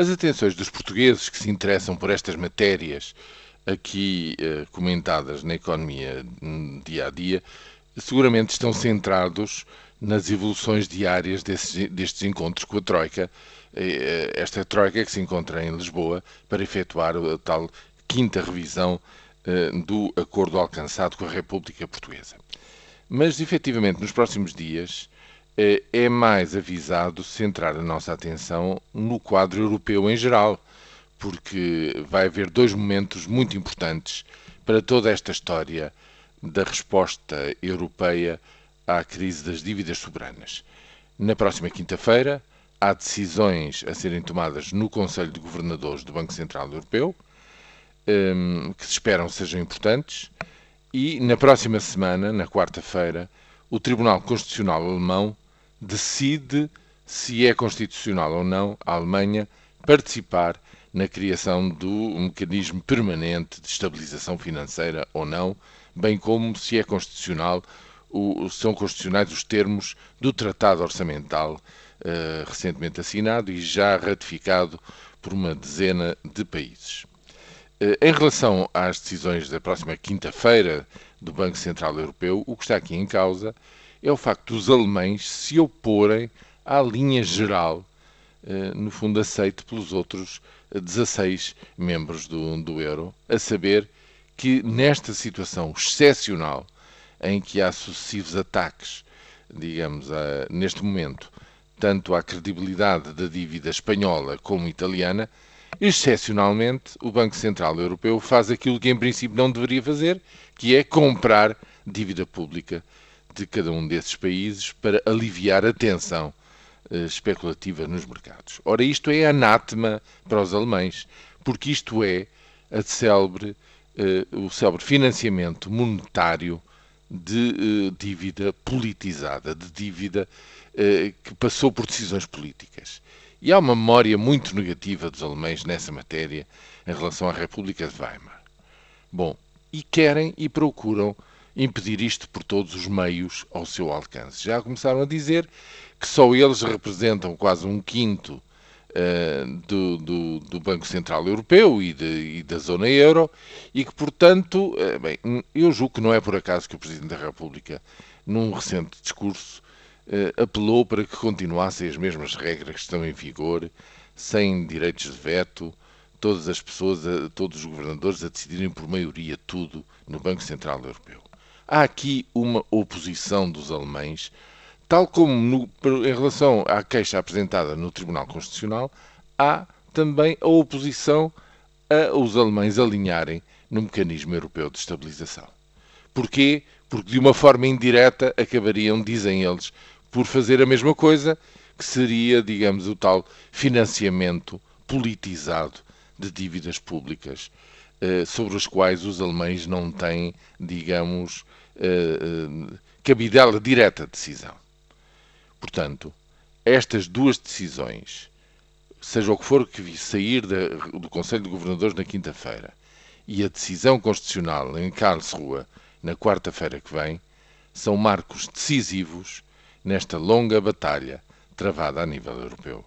As atenções dos portugueses que se interessam por estas matérias aqui eh, comentadas na economia hum, dia a dia seguramente estão centrados nas evoluções diárias desses, destes encontros com a Troika, eh, esta Troika que se encontra em Lisboa para efetuar a tal quinta revisão eh, do acordo alcançado com a República Portuguesa. Mas, efetivamente, nos próximos dias é mais avisado centrar a nossa atenção no quadro europeu em geral, porque vai haver dois momentos muito importantes para toda esta história da resposta europeia à crise das dívidas soberanas. Na próxima quinta-feira, há decisões a serem tomadas no Conselho de Governadores do Banco Central Europeu, ehm, que se esperam sejam importantes, e na próxima semana, na quarta-feira, o Tribunal Constitucional Alemão decide se é constitucional ou não a Alemanha participar na criação do mecanismo permanente de estabilização financeira ou não, bem como se é constitucional, o, são constitucionais os termos do Tratado Orçamental uh, recentemente assinado e já ratificado por uma dezena de países. Uh, em relação às decisões da próxima quinta-feira do Banco Central Europeu, o que está aqui em causa é o facto dos alemães se oporem à linha geral, uh, no fundo aceite pelos outros 16 membros do, do euro, a saber que nesta situação excepcional em que há sucessivos ataques, digamos, a, neste momento, tanto à credibilidade da dívida espanhola como italiana, excepcionalmente o Banco Central Europeu faz aquilo que em princípio não deveria fazer, que é comprar dívida pública de cada um desses países para aliviar a tensão eh, especulativa nos mercados. Ora, isto é anátema para os alemães, porque isto é célebre, eh, o célebre financiamento monetário de eh, dívida politizada, de dívida que passou por decisões políticas. E há uma memória muito negativa dos alemães nessa matéria em relação à República de Weimar. Bom, e querem e procuram impedir isto por todos os meios ao seu alcance. Já começaram a dizer que só eles representam quase um quinto uh, do, do, do, Banco Central Europeu e, de, e, da zona euro e que, portanto, uh, bem, eu julgo que não é por acaso que o Presidente da República, num recente discurso, uh, apelou para que continuassem as mesmas regras que estão em vigor, sem direitos de veto, todas as pessoas, todos os governadores a decidirem por maioria tudo no Banco Central Europeu. Há aqui uma oposição dos alemães Tal como no, em relação à queixa apresentada no Tribunal Constitucional, há também a oposição a os alemães alinharem no mecanismo europeu de estabilização. Porquê? Porque de uma forma indireta acabariam, dizem eles, por fazer a mesma coisa, que seria, digamos, o tal financiamento politizado de dívidas públicas, sobre as quais os alemães não têm, digamos, eh, eh, cabidela direta de decisão. Portanto, estas duas decisões, seja o que for que sair do Conselho de Governadores na quinta-feira e a decisão constitucional em Karlsruhe na quarta-feira que vem, são marcos decisivos nesta longa batalha travada a nível europeu.